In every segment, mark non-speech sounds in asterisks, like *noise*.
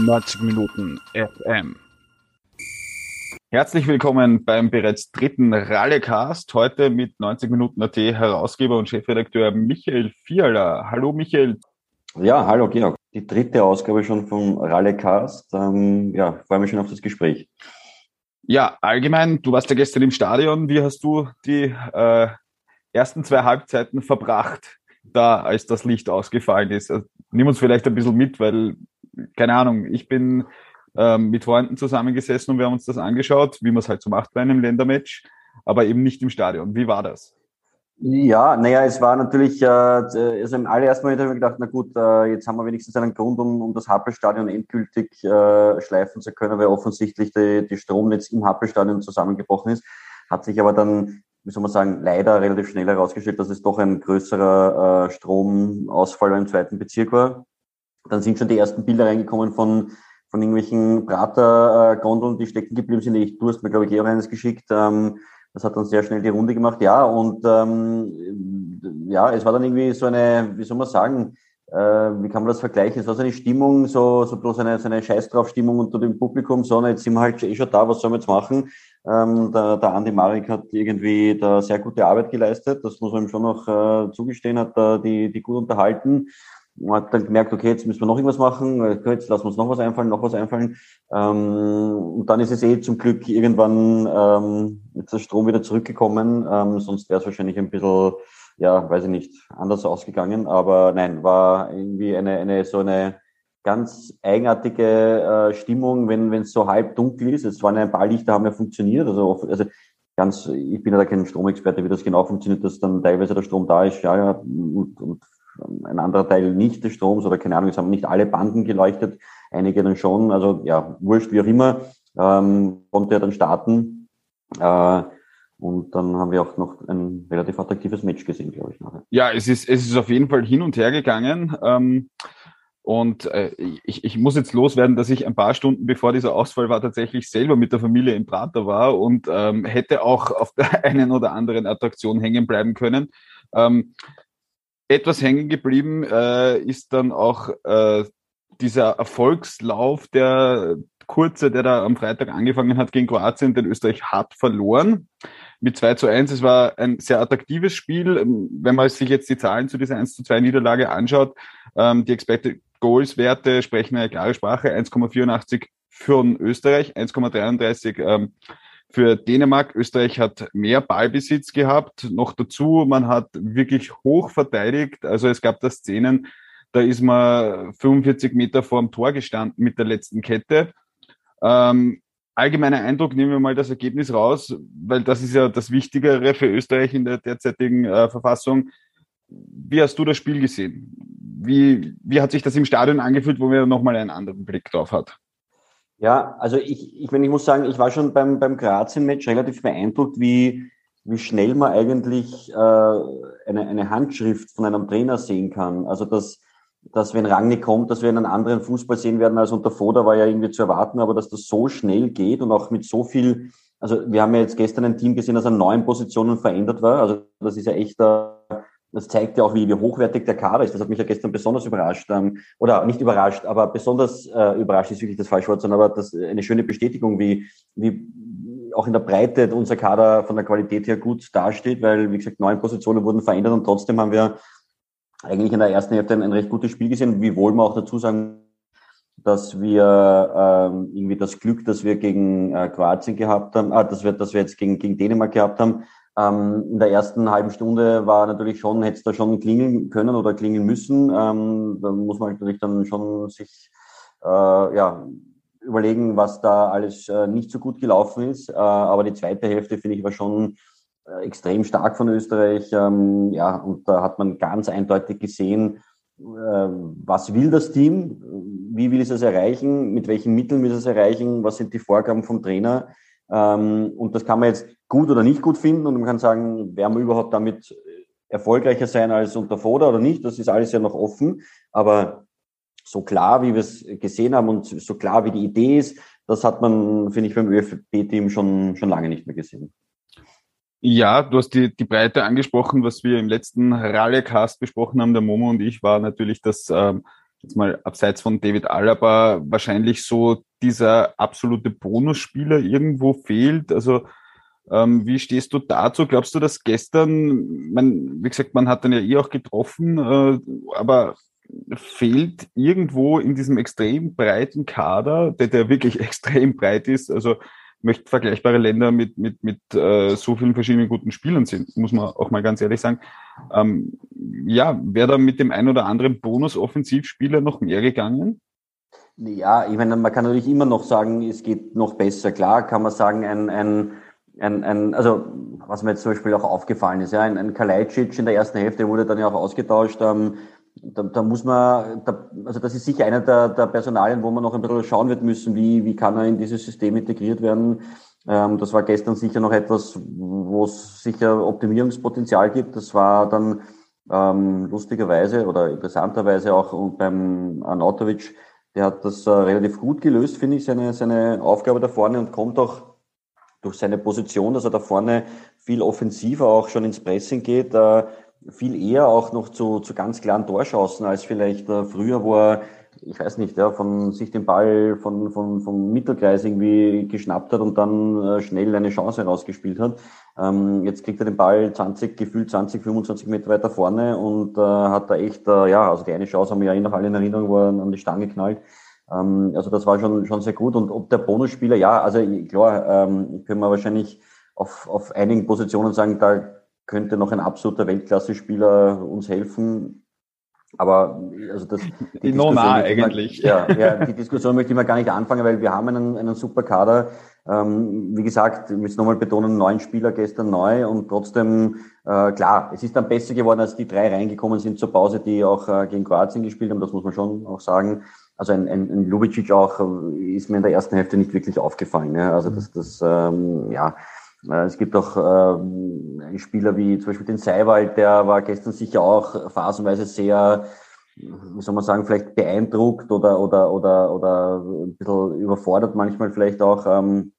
90 Minuten FM. Herzlich willkommen beim bereits dritten Rallycast. Heute mit 90 Minuten AT Herausgeber und Chefredakteur Michael Fiala. Hallo Michael. Ja, hallo Georg. Die dritte Ausgabe schon vom Rallycast. Ähm, ja, freue mich schon auf das Gespräch. Ja, allgemein, du warst ja gestern im Stadion. Wie hast du die äh, ersten zwei Halbzeiten verbracht, da als das Licht ausgefallen ist? Also, nimm uns vielleicht ein bisschen mit, weil, keine Ahnung, ich bin ähm, mit Freunden zusammengesessen und wir haben uns das angeschaut, wie man es halt so macht bei einem Ländermatch, aber eben nicht im Stadion. Wie war das? Ja, naja, es war natürlich, äh, also im allerersten Moment habe ich gedacht, na gut, äh, jetzt haben wir wenigstens einen Grund, um, um das Happelstadion endgültig äh, schleifen zu können, weil offensichtlich die, die Stromnetz im Happelstadion zusammengebrochen ist. Hat sich aber dann, wie soll man sagen, leider relativ schnell herausgestellt, dass es doch ein größerer äh, Stromausfall im zweiten Bezirk war. Dann sind schon die ersten Bilder reingekommen von von irgendwelchen Prater-Gondeln, die stecken geblieben sind. Ich, du hast mir, glaube ich, eh auch eines geschickt. Ähm, das hat dann sehr schnell die Runde gemacht. Ja, und ähm, ja, es war dann irgendwie so eine, wie soll man sagen, äh, wie kann man das vergleichen? Es war so eine Stimmung, so, so bloß eine, so eine Scheiß drauf Stimmung unter dem Publikum, so, jetzt sind wir halt eh schon da, was sollen wir jetzt machen? Ähm, der, der Andi Marek hat irgendwie da sehr gute Arbeit geleistet, das muss man ihm schon noch äh, zugestehen, hat da die, die gut unterhalten. Man hat dann gemerkt, okay, jetzt müssen wir noch irgendwas machen, okay, jetzt lassen wir uns noch was einfallen, noch was einfallen. Ähm, und dann ist es eh zum Glück irgendwann ähm, jetzt der Strom wieder zurückgekommen. Ähm, sonst wäre es wahrscheinlich ein bisschen, ja, weiß ich nicht, anders ausgegangen. Aber nein, war irgendwie eine, eine so eine ganz eigenartige äh, Stimmung, wenn es so halb dunkel ist. Es waren ein paar Lichter, haben ja funktioniert. Also, also ganz, ich bin ja da kein Stromexperte, wie das genau funktioniert, dass dann teilweise der Strom da ist, ja, ja, und, und ein anderer Teil nicht des Stroms oder keine Ahnung, es haben nicht alle Banden geleuchtet, einige dann schon, also ja, wurscht, wie auch immer, ähm, konnte er dann starten. Äh, und dann haben wir auch noch ein relativ attraktives Match gesehen, glaube ich, nachher. Ja, es ist, es ist auf jeden Fall hin und her gegangen. Ähm, und äh, ich, ich muss jetzt loswerden, dass ich ein paar Stunden bevor dieser Ausfall war, tatsächlich selber mit der Familie im Prater war und ähm, hätte auch auf der *laughs* einen oder anderen Attraktion hängen bleiben können. Ähm, etwas hängen geblieben äh, ist dann auch äh, dieser Erfolgslauf, der kurze, der da am Freitag angefangen hat gegen Kroatien, den Österreich hat verloren. Mit 2 zu 1. Es war ein sehr attraktives Spiel. Wenn man sich jetzt die Zahlen zu dieser 1 zu 2 Niederlage anschaut, ähm, die Expected Goals Werte sprechen eine klare Sprache. 1,84 für Österreich, 1,33 ähm, für Dänemark. Österreich hat mehr Ballbesitz gehabt. Noch dazu, man hat wirklich hoch verteidigt. Also es gab da Szenen, da ist man 45 Meter vor dem Tor gestanden mit der letzten Kette. Ähm, allgemeiner Eindruck, nehmen wir mal das Ergebnis raus, weil das ist ja das Wichtigere für Österreich in der derzeitigen äh, Verfassung. Wie hast du das Spiel gesehen? Wie, wie hat sich das im Stadion angefühlt, wo man nochmal einen anderen Blick drauf hat? Ja, also ich, ich, meine, ich muss sagen, ich war schon beim, beim Grazien-Match relativ beeindruckt, wie, wie schnell man eigentlich äh, eine, eine Handschrift von einem Trainer sehen kann. Also dass, dass wenn Rangnick kommt, dass wir einen anderen Fußball sehen werden als unter Foda, war ja irgendwie zu erwarten, aber dass das so schnell geht und auch mit so viel, also wir haben ja jetzt gestern ein Team gesehen, das an neun Positionen verändert war. Also das ist ja echt äh, das zeigt ja auch, wie, wie hochwertig der Kader ist. Das hat mich ja gestern besonders überrascht. Ähm, oder nicht überrascht, aber besonders äh, überrascht ist wirklich das falsche Wort, sondern aber das eine schöne Bestätigung, wie, wie auch in der Breite unser Kader von der Qualität her gut dasteht, weil, wie gesagt, neun Positionen wurden verändert und trotzdem haben wir eigentlich in der ersten Hälfte ein, ein recht gutes Spiel gesehen, wiewohl man auch dazu sagen, dass wir ähm, irgendwie das Glück, dass wir gegen äh, Kroatien gehabt haben, ah, dass wir, dass wir jetzt gegen, gegen Dänemark gehabt haben, ähm, in der ersten halben Stunde war natürlich schon, hätte es da schon klingeln können oder klingeln müssen. Ähm, da muss man natürlich dann schon sich äh, ja, überlegen, was da alles äh, nicht so gut gelaufen ist. Äh, aber die zweite Hälfte, finde ich, war schon äh, extrem stark von Österreich. Ähm, ja, und da hat man ganz eindeutig gesehen, äh, was will das Team, wie will es es erreichen, mit welchen Mitteln will es es erreichen, was sind die Vorgaben vom Trainer. Ähm, und das kann man jetzt gut oder nicht gut finden und man kann sagen, werden wir überhaupt damit erfolgreicher sein als unter Foda oder nicht, das ist alles ja noch offen, aber so klar, wie wir es gesehen haben und so klar, wie die Idee ist, das hat man, finde ich, beim ÖFB-Team schon, schon lange nicht mehr gesehen. Ja, du hast die, die Breite angesprochen, was wir im letzten Rallycast besprochen haben, der Momo und ich, war natürlich, dass ähm, jetzt mal abseits von David Alaba wahrscheinlich so dieser absolute Bonusspieler irgendwo fehlt. Also ähm, wie stehst du dazu? Glaubst du, dass gestern, man, wie gesagt, man hat dann ja eh auch getroffen, äh, aber fehlt irgendwo in diesem extrem breiten Kader, der, der wirklich *laughs* extrem breit ist, also möchte vergleichbare Länder mit, mit, mit äh, so vielen verschiedenen guten Spielern sind, muss man auch mal ganz ehrlich sagen. Ähm, ja, wäre da mit dem ein oder anderen Bonus-Offensivspieler noch mehr gegangen? Ja, ich meine, man kann natürlich immer noch sagen, es geht noch besser. Klar kann man sagen, ein, ein, ein, ein also was mir jetzt zum Beispiel auch aufgefallen ist, ja, ein, ein Kalajdzic in der ersten Hälfte wurde dann ja auch ausgetauscht. Ähm, da, da muss man, da, also das ist sicher einer der, der Personalien, wo man noch ein bisschen schauen wird müssen, wie, wie kann er in dieses System integriert werden. Ähm, das war gestern sicher noch etwas, wo es sicher Optimierungspotenzial gibt. Das war dann ähm, lustigerweise oder interessanterweise auch beim Anatovic, der hat das äh, relativ gut gelöst, finde ich, seine, seine Aufgabe da vorne und kommt auch durch seine Position, dass er da vorne viel offensiver auch schon ins Pressing geht, äh, viel eher auch noch zu, zu ganz klaren Torschancen als vielleicht äh, früher, wo er, ich weiß nicht, ja, von sich den Ball von, von, vom Mittelkreis irgendwie geschnappt hat und dann äh, schnell eine Chance rausgespielt hat. Ähm, jetzt kriegt er den Ball 20, gefühlt 20, 25 Meter weiter vorne und äh, hat da echt, äh, ja, also die eine Chance haben wir ja eh noch alle in Erinnerung, wo er an die Stange knallt. Ähm, also das war schon, schon sehr gut. Und ob der Bonusspieler, ja, also klar, ähm, können wir wahrscheinlich auf, auf einigen Positionen sagen, da könnte noch ein absoluter Weltklasse-Spieler uns helfen. Aber also das die Nona eigentlich. Man, ja, ja, die Diskussion möchte ich mal gar nicht anfangen, weil wir haben einen, einen super Kader. Ähm, wie gesagt, ich muss nochmal betonen, neun Spieler gestern neu und trotzdem, äh, klar, es ist dann besser geworden, als die drei reingekommen sind zur Pause, die auch äh, gegen Kroatien gespielt haben, das muss man schon auch sagen. Also ein, ein, ein Lubicic auch äh, ist mir in der ersten Hälfte nicht wirklich aufgefallen. Ja. Also das, das ähm, ja, es gibt auch ähm, Spieler wie zum Beispiel den Seiwald, der war gestern sicher auch phasenweise sehr, wie soll man sagen, vielleicht beeindruckt oder, oder, oder, oder ein bisschen überfordert manchmal vielleicht auch. Ähm,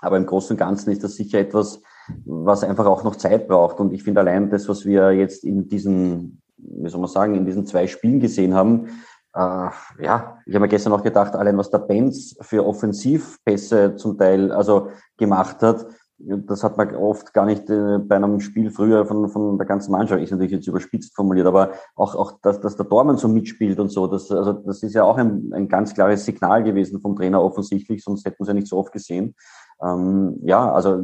aber im Großen und Ganzen ist das sicher etwas, was einfach auch noch Zeit braucht. Und ich finde allein das, was wir jetzt in diesen, wie soll man sagen, in diesen zwei Spielen gesehen haben, äh, ja, ich habe mir gestern auch gedacht, allein was der Benz für Offensivpässe zum Teil also gemacht hat, das hat man oft gar nicht äh, bei einem Spiel früher von, von der ganzen Mannschaft, ist natürlich jetzt überspitzt formuliert, aber auch, auch dass, dass der Dormann so mitspielt und so, das, also das ist ja auch ein, ein ganz klares Signal gewesen vom Trainer offensichtlich, sonst hätten wir es ja nicht so oft gesehen. Ähm, ja, also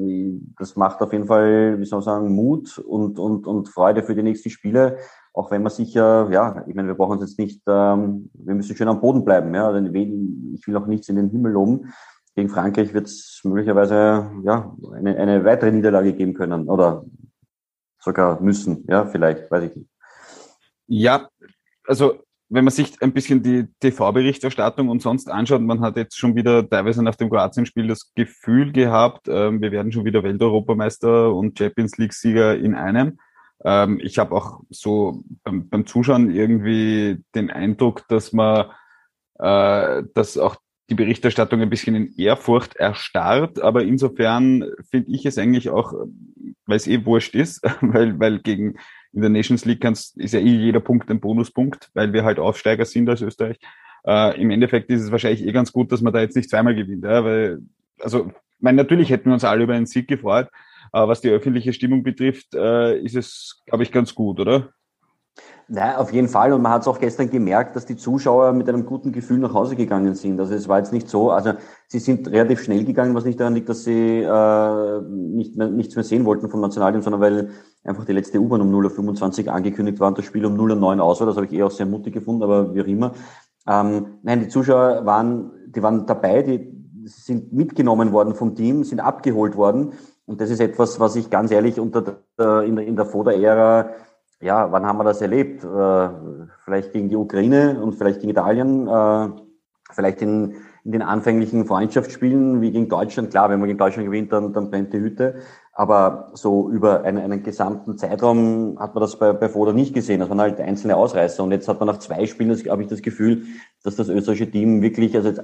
das macht auf jeden Fall, wie soll man sagen, Mut und, und, und Freude für die nächsten Spiele, auch wenn man sicher, ja, ich meine, wir brauchen uns jetzt nicht, ähm, wir müssen schön am Boden bleiben, ja, also ich will auch nichts in den Himmel loben, gegen Frankreich wird es möglicherweise ja, eine, eine weitere Niederlage geben können oder sogar müssen, ja, vielleicht, weiß ich nicht. Ja, also wenn man sich ein bisschen die TV-Berichterstattung und sonst anschaut, man hat jetzt schon wieder teilweise nach dem Kroatien-Spiel das Gefühl gehabt, ähm, wir werden schon wieder Welteuropameister und Champions League-Sieger in einem. Ähm, ich habe auch so beim, beim, Zuschauen irgendwie den Eindruck, dass man, äh, dass auch die Berichterstattung ein bisschen in Ehrfurcht erstarrt, aber insofern finde ich es eigentlich auch, weil es eh wurscht ist, *laughs* weil, weil gegen in der Nations League kannst, ist ja eh jeder Punkt ein Bonuspunkt, weil wir halt Aufsteiger sind als Österreich. Äh, Im Endeffekt ist es wahrscheinlich eh ganz gut, dass man da jetzt nicht zweimal gewinnt, ja, weil, also, mein, natürlich hätten wir uns alle über einen Sieg gefreut, aber was die öffentliche Stimmung betrifft, äh, ist es, glaube ich, ganz gut, oder? Nein, auf jeden Fall. Und man hat es auch gestern gemerkt, dass die Zuschauer mit einem guten Gefühl nach Hause gegangen sind. Also es war jetzt nicht so, also sie sind relativ schnell gegangen, was nicht daran liegt, dass sie äh, nicht mehr, nichts mehr sehen wollten vom Nationalteam, sondern weil einfach die letzte U-Bahn um 0.25 Uhr angekündigt war und das Spiel um 0.09 Uhr aus war. Das habe ich eh auch sehr mutig gefunden, aber wie auch immer. Ähm, nein, die Zuschauer waren, die waren dabei, die sind mitgenommen worden vom Team, sind abgeholt worden. Und das ist etwas, was ich ganz ehrlich unter der, in der, in der Foda-Ära ja, wann haben wir das erlebt? Äh, vielleicht gegen die Ukraine und vielleicht gegen Italien, äh, vielleicht in, in den anfänglichen Freundschaftsspielen wie gegen Deutschland. Klar, wenn man gegen Deutschland gewinnt, dann, dann brennt die Hütte. Aber so über einen, einen gesamten Zeitraum hat man das bei, bei Foda nicht gesehen. Das waren halt einzelne Ausreißer. Und jetzt hat man nach zwei Spielen, habe ich das Gefühl, dass das österreichische Team wirklich, also jetzt,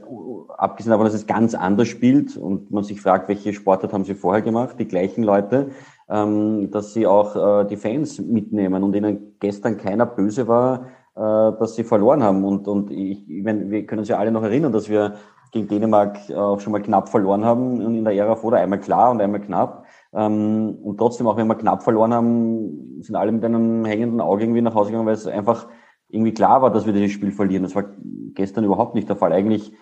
abgesehen davon, dass es ganz anders spielt und man sich fragt, welche Sportart haben sie vorher gemacht, die gleichen Leute, ähm, dass sie auch äh, die Fans mitnehmen und ihnen gestern keiner böse war, äh, dass sie verloren haben. Und, und ich, ich meine, wir können uns ja alle noch erinnern, dass wir gegen Dänemark auch schon mal knapp verloren haben in der Ära vor, einmal klar und einmal knapp. Ähm, und trotzdem, auch wenn wir knapp verloren haben, sind alle mit einem hängenden Auge irgendwie nach Hause gegangen, weil es einfach irgendwie klar war, dass wir dieses Spiel verlieren. Das war gestern überhaupt nicht der Fall. Eigentlich, äh,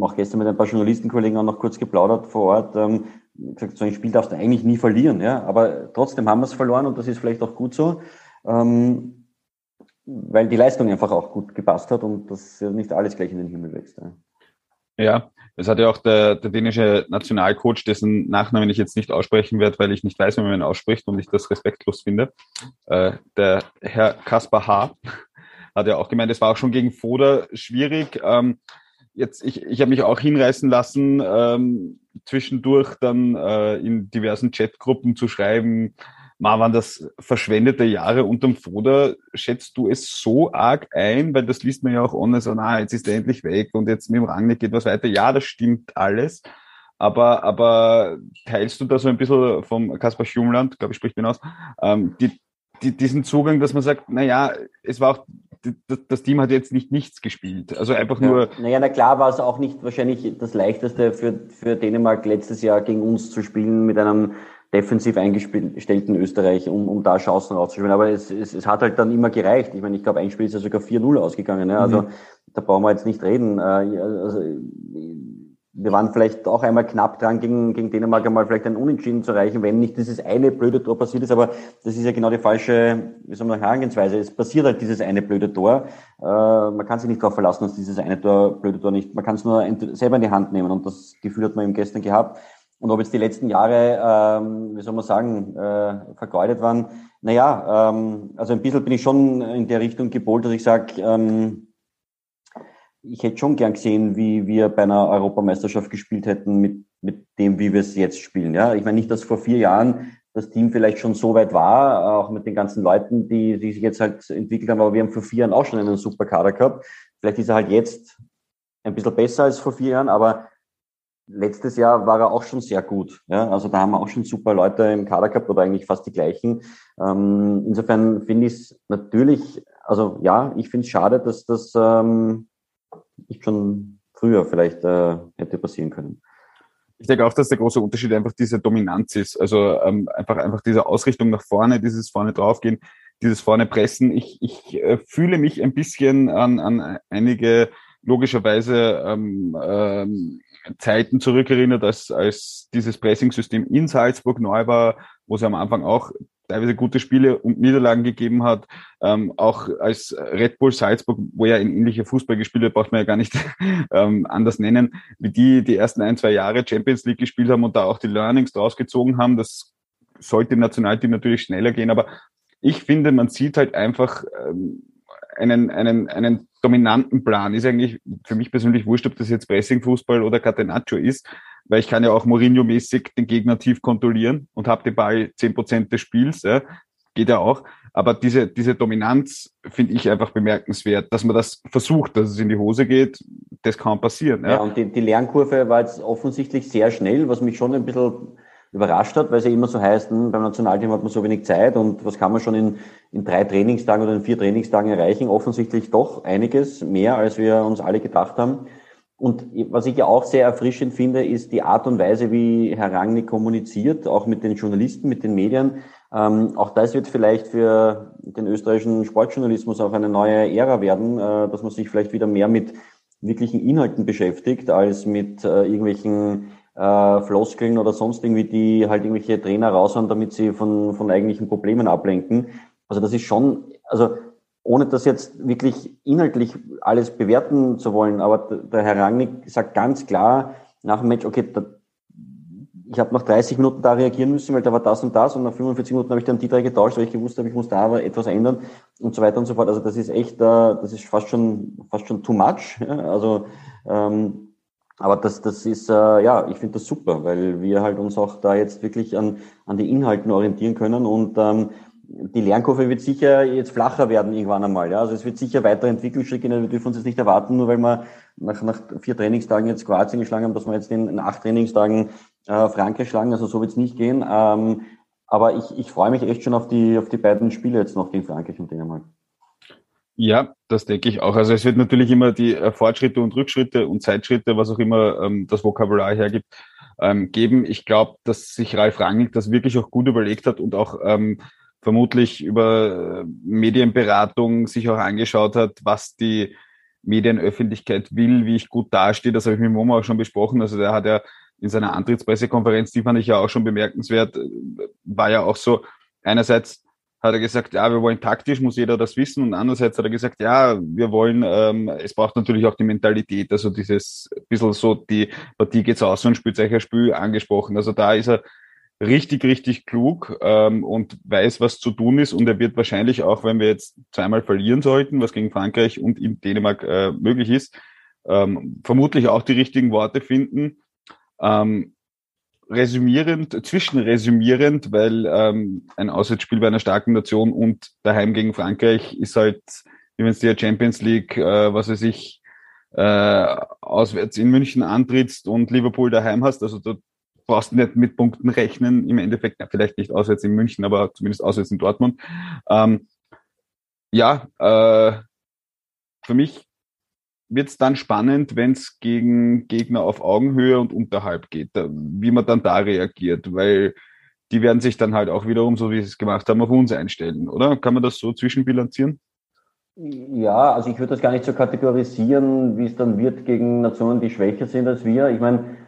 auch gestern mit ein paar Journalistenkollegen auch noch kurz geplaudert vor Ort, ähm, gesagt, so ein Spiel darfst du eigentlich nie verlieren, ja. Aber trotzdem haben wir es verloren und das ist vielleicht auch gut so, ähm, weil die Leistung einfach auch gut gepasst hat und das nicht alles gleich in den Himmel wächst. Ja. Ja, das hat ja auch der, der dänische Nationalcoach, dessen Nachnamen ich jetzt nicht aussprechen werde, weil ich nicht weiß, wie man ihn ausspricht und ich das respektlos finde. Äh, der Herr Kaspar H. *laughs* hat ja auch gemeint, es war auch schon gegen Foda schwierig. Ähm, jetzt, ich, ich habe mich auch hinreißen lassen, ähm, zwischendurch dann äh, in diversen Chatgruppen zu schreiben, mal waren das verschwendete Jahre unterm Foder. Schätzt du es so arg ein? Weil das liest man ja auch ohne so, na, jetzt ist er endlich weg und jetzt mit dem Rangnick geht was weiter. Ja, das stimmt alles. Aber, aber teilst du da so ein bisschen vom Kaspar Schumland, glaube ich, spricht den aus, ähm, die, die, diesen Zugang, dass man sagt, na ja, es war auch das Team hat jetzt nicht nichts gespielt. Also einfach ja. nur. Naja, na klar war es auch nicht wahrscheinlich das leichteste für, für Dänemark letztes Jahr gegen uns zu spielen mit einem defensiv eingestellten Österreich, um, um da Chancen rauszuspielen. Aber es, es, es hat halt dann immer gereicht. Ich meine, ich glaube, ein Spiel ist ja sogar 4-0 ausgegangen. Ja? Also mhm. da brauchen wir jetzt nicht reden. Äh, also, wir waren vielleicht auch einmal knapp dran, gegen, gegen Dänemark einmal vielleicht einen Unentschieden zu erreichen, wenn nicht dieses eine blöde Tor passiert ist. Aber das ist ja genau die falsche, wie soll man sagen, Herangehensweise. Es passiert halt dieses eine blöde Tor. Äh, man kann sich nicht darauf verlassen, dass dieses eine Tor, blöde Tor nicht, man kann es nur selber in die Hand nehmen. Und das Gefühl hat man eben gestern gehabt. Und ob jetzt die letzten Jahre, ähm, wie soll man sagen, äh, vergeudet waren, naja, ähm, also ein bisschen bin ich schon in der Richtung gepolt, dass ich sage, ähm, ich hätte schon gern gesehen, wie wir bei einer Europameisterschaft gespielt hätten mit, mit dem, wie wir es jetzt spielen. Ja, ich meine nicht, dass vor vier Jahren das Team vielleicht schon so weit war, auch mit den ganzen Leuten, die, die sich jetzt halt entwickelt haben, aber wir haben vor vier Jahren auch schon einen super Kader gehabt. Vielleicht ist er halt jetzt ein bisschen besser als vor vier Jahren, aber letztes Jahr war er auch schon sehr gut. Ja? Also da haben wir auch schon super Leute im Kader gehabt oder eigentlich fast die gleichen. Ähm, insofern finde ich es natürlich, also ja, ich finde es schade, dass das ähm, nicht schon früher vielleicht äh, hätte passieren können. Ich denke auch, dass der große Unterschied einfach diese Dominanz ist. Also ähm, einfach, einfach diese Ausrichtung nach vorne, dieses vorne draufgehen, dieses vorne pressen. Ich, ich äh, fühle mich ein bisschen an, an einige logischerweise ähm, ähm, Zeiten zurückerinnert, als, als dieses Pressing-System in Salzburg neu war, wo es am Anfang auch teilweise gute Spiele und Niederlagen gegeben hat. Ähm, auch als Red Bull Salzburg, wo ja in ähnlicher Fußball gespielt hat, braucht man ja gar nicht *laughs* ähm, anders nennen, wie die die ersten ein, zwei Jahre Champions League gespielt haben und da auch die Learnings draus gezogen haben. Das sollte im Nationalteam natürlich schneller gehen, aber ich finde, man sieht halt einfach ähm, einen, einen, einen dominanten Plan. Ist eigentlich für mich persönlich wurscht, ob das jetzt Pressing-Fußball oder Catenaccio ist, weil ich kann ja auch Mourinho-mäßig den Gegner tief kontrollieren und habe den Ball zehn Prozent des Spiels. Ja. Geht ja auch. Aber diese, diese Dominanz finde ich einfach bemerkenswert, dass man das versucht, dass es in die Hose geht. Das kann passieren. Ja, ja und die, die Lernkurve war jetzt offensichtlich sehr schnell, was mich schon ein bisschen überrascht hat, weil es ja immer so heißt, hm, beim Nationalteam hat man so wenig Zeit und was kann man schon in, in drei Trainingstagen oder in vier Trainingstagen erreichen? Offensichtlich doch einiges mehr, als wir uns alle gedacht haben. Und was ich ja auch sehr erfrischend finde, ist die Art und Weise, wie Herr Rangnick kommuniziert, auch mit den Journalisten, mit den Medien. Ähm, auch das wird vielleicht für den österreichischen Sportjournalismus auch eine neue Ära werden, äh, dass man sich vielleicht wieder mehr mit wirklichen Inhalten beschäftigt, als mit äh, irgendwelchen äh, Floskeln oder sonst irgendwie, die halt irgendwelche Trainer raushauen, damit sie von, von eigentlichen Problemen ablenken. Also das ist schon, also ohne das jetzt wirklich inhaltlich alles bewerten zu wollen, aber der Herr Rangnick sagt ganz klar nach dem Match, okay, da, ich habe nach 30 Minuten da reagieren müssen, weil da war das und das und nach 45 Minuten habe ich dann die drei getauscht, weil ich gewusst habe, ich muss da aber etwas ändern und so weiter und so fort. Also das ist echt, äh, das ist fast schon, fast schon too much. Also ähm, aber das, das ist, äh, ja, ich finde das super, weil wir halt uns auch da jetzt wirklich an, an die Inhalten orientieren können und ähm, die Lernkurve wird sicher jetzt flacher werden irgendwann einmal. Ja? Also es wird sicher weitere Entwicklungsschritte gehen. Wir dürfen uns jetzt nicht erwarten, nur weil wir nach, nach vier Trainingstagen jetzt Kroatien geschlagen haben, dass wir jetzt in, in acht Trainingstagen äh, Frankreich schlagen. Also so wird es nicht gehen. Ähm, aber ich, ich freue mich echt schon auf die, auf die beiden Spiele jetzt noch gegen Frankreich und Dänemark. Ja, das denke ich auch. Also es wird natürlich immer die äh, Fortschritte und Rückschritte und Zeitschritte, was auch immer ähm, das Vokabular hergibt, ähm, geben. Ich glaube, dass sich Ralf Rangnick das wirklich auch gut überlegt hat und auch ähm, vermutlich über äh, Medienberatung sich auch angeschaut hat, was die Medienöffentlichkeit will, wie ich gut dastehe. Das habe ich mit Momo auch schon besprochen. Also der hat ja in seiner Antrittspressekonferenz, die fand ich ja auch schon bemerkenswert, äh, war ja auch so, einerseits hat er gesagt, ja, wir wollen taktisch, muss jeder das wissen. Und andererseits hat er gesagt, ja, wir wollen, ähm, es braucht natürlich auch die Mentalität, also dieses bisschen so, die Partie geht's aus und spielt euch ein Spiel angesprochen. Also da ist er richtig, richtig klug ähm, und weiß, was zu tun ist. Und er wird wahrscheinlich auch, wenn wir jetzt zweimal verlieren sollten, was gegen Frankreich und in Dänemark äh, möglich ist, ähm, vermutlich auch die richtigen Worte finden. Ähm, resümierend, zwischenresümierend, weil ähm, ein Auswärtsspiel bei einer starken Nation und daheim gegen Frankreich ist halt, wie wenn es die Champions League, äh, was weiß ich, äh, auswärts in München antrittst und Liverpool daheim hast. Also da brauchst du nicht mit Punkten rechnen. Im Endeffekt, ja, vielleicht nicht auswärts in München, aber zumindest auswärts in Dortmund. Ähm, ja, äh, für mich wird es dann spannend, wenn es gegen Gegner auf Augenhöhe und unterhalb geht, wie man dann da reagiert, weil die werden sich dann halt auch wiederum, so wie sie es gemacht haben, auf uns einstellen, oder? Kann man das so zwischenbilanzieren? Ja, also ich würde das gar nicht so kategorisieren, wie es dann wird gegen Nationen, die schwächer sind als wir. Ich meine,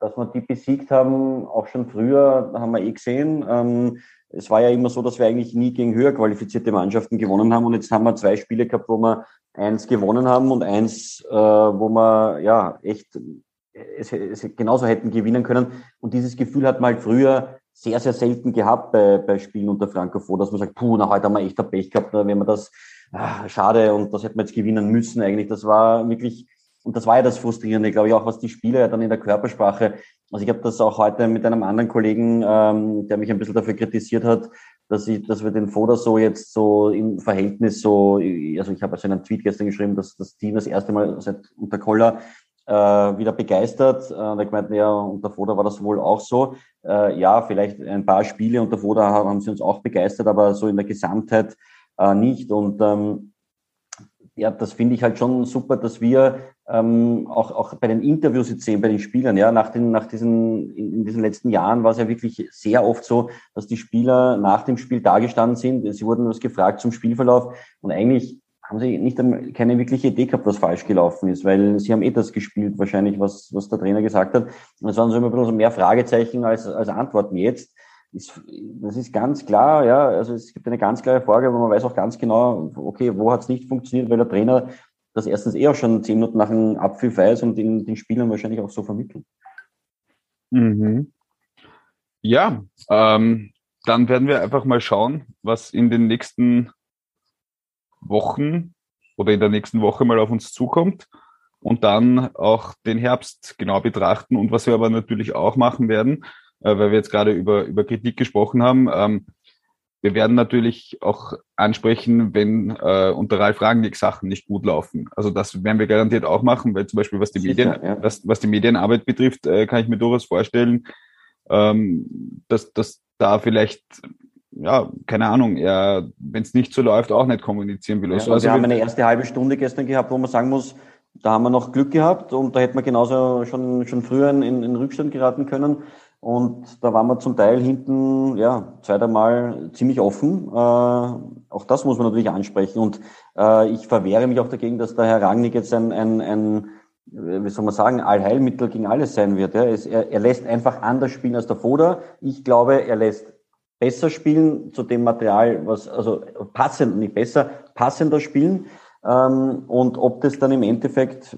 dass wir die besiegt haben, auch schon früher, haben wir eh gesehen. Ähm, es war ja immer so, dass wir eigentlich nie gegen höher qualifizierte Mannschaften gewonnen haben. Und jetzt haben wir zwei Spiele gehabt, wo wir eins gewonnen haben und eins, äh, wo wir ja echt es, es genauso hätten gewinnen können. Und dieses Gefühl hat man halt früher sehr, sehr selten gehabt bei, bei Spielen unter Frankofo, dass man sagt, puh, na, heute haben wir echt ein Pech gehabt, wenn wir das, ah, schade, und das hätten wir jetzt gewinnen müssen eigentlich. Das war wirklich, und das war ja das Frustrierende, glaube ich, auch was die Spieler dann in der Körpersprache, also ich habe das auch heute mit einem anderen Kollegen, ähm, der mich ein bisschen dafür kritisiert hat, dass ich, dass wir den Foda so jetzt so im Verhältnis so, also ich habe also einen Tweet gestern geschrieben, dass das Team das erste Mal seit unter Koller äh, wieder begeistert. Äh, und ich meinte, ja, unter Foda war das wohl auch so. Äh, ja, vielleicht ein paar Spiele unter Foda haben sie uns auch begeistert, aber so in der Gesamtheit äh, nicht. Und ähm, ja, das finde ich halt schon super, dass wir ähm, auch, auch bei den Interviews jetzt sehen, bei den Spielern, ja, nach den, nach diesen, in, in diesen letzten Jahren war es ja wirklich sehr oft so, dass die Spieler nach dem Spiel dagestanden sind. Sie wurden was gefragt zum Spielverlauf und eigentlich haben sie nicht keine wirkliche Idee gehabt, was falsch gelaufen ist, weil sie haben eh das gespielt, wahrscheinlich, was, was der Trainer gesagt hat. Und es waren so immer ein bisschen mehr Fragezeichen als, als Antworten. Jetzt ist, das ist ganz klar, ja, also es gibt eine ganz klare Vorgabe, man weiß auch ganz genau, okay, wo hat es nicht funktioniert, weil der Trainer das erstens eh auch schon zehn Minuten nach dem Abpfiff weiß und den, den Spielern wahrscheinlich auch so vermittelt. Mhm. Ja, ähm, dann werden wir einfach mal schauen, was in den nächsten Wochen oder in der nächsten Woche mal auf uns zukommt und dann auch den Herbst genau betrachten und was wir aber natürlich auch machen werden, weil wir jetzt gerade über, über Kritik gesprochen haben. Ähm, wir werden natürlich auch ansprechen, wenn äh, unter Ralf Rangnick Sachen nicht gut laufen. Also das werden wir garantiert auch machen, weil zum Beispiel was die Sicher, Medien, ja. was, was die Medienarbeit betrifft, äh, kann ich mir durchaus vorstellen, ähm, dass, dass da vielleicht ja, keine Ahnung, er, wenn es nicht so läuft, auch nicht kommunizieren will. Ja, also, also wir haben eine erste halbe Stunde gestern gehabt, wo man sagen muss, da haben wir noch Glück gehabt und da hätten wir genauso schon, schon früher in, in Rückstand geraten können. Und da waren wir zum Teil hinten, ja, zweimal ziemlich offen. Äh, auch das muss man natürlich ansprechen. Und äh, ich verwehre mich auch dagegen, dass der Herr Rangnick jetzt ein, ein, ein wie soll man sagen, Allheilmittel gegen alles sein wird. Ja. Es, er, er lässt einfach anders spielen als der Foda. Ich glaube, er lässt besser spielen zu dem Material, was, also passend, nicht besser, passender spielen. Ähm, und ob das dann im Endeffekt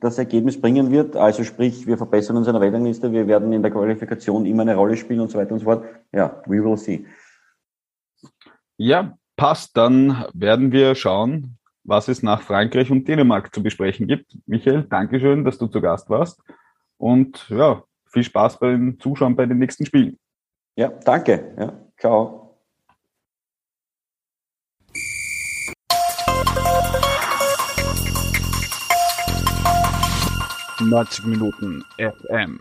das Ergebnis bringen wird, also sprich, wir verbessern uns in der Weltrangliste, wir werden in der Qualifikation immer eine Rolle spielen und so weiter und so fort. Ja, we will see. Ja, passt. Dann werden wir schauen, was es nach Frankreich und Dänemark zu besprechen gibt. Michael, Dankeschön, dass du zu Gast warst. Und ja, viel Spaß beim Zuschauen bei den nächsten Spielen. Ja, danke. Ja, ciao. 90 Minuten FM.